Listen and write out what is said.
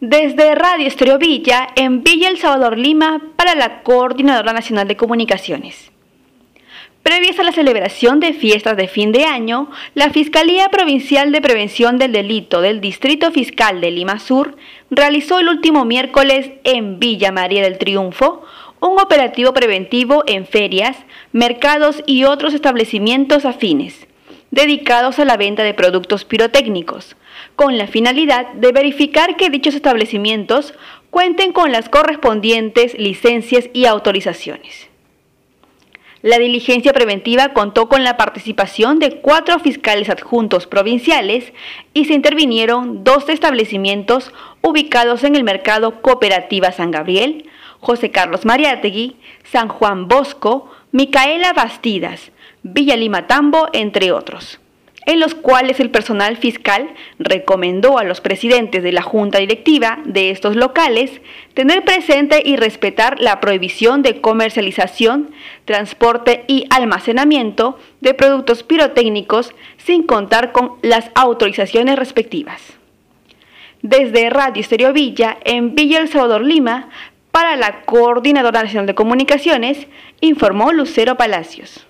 Desde Radio Estéreo Villa, en Villa El Salvador Lima, para la Coordinadora Nacional de Comunicaciones. Previas a la celebración de fiestas de fin de año, la Fiscalía Provincial de Prevención del Delito del Distrito Fiscal de Lima Sur realizó el último miércoles en Villa María del Triunfo un operativo preventivo en ferias, mercados y otros establecimientos afines, dedicados a la venta de productos pirotécnicos, con la finalidad de verificar que dichos establecimientos cuenten con las correspondientes licencias y autorizaciones. La diligencia preventiva contó con la participación de cuatro fiscales adjuntos provinciales y se intervinieron dos establecimientos ubicados en el mercado Cooperativa San Gabriel, José Carlos Mariátegui, San Juan Bosco, Micaela Bastidas, Villa Lima Tambo, entre otros en los cuales el personal fiscal recomendó a los presidentes de la junta directiva de estos locales tener presente y respetar la prohibición de comercialización, transporte y almacenamiento de productos pirotécnicos sin contar con las autorizaciones respectivas. Desde Radio Estéreo Villa, en Villa El Salvador Lima, para la Coordinadora Nacional de Comunicaciones, informó Lucero Palacios.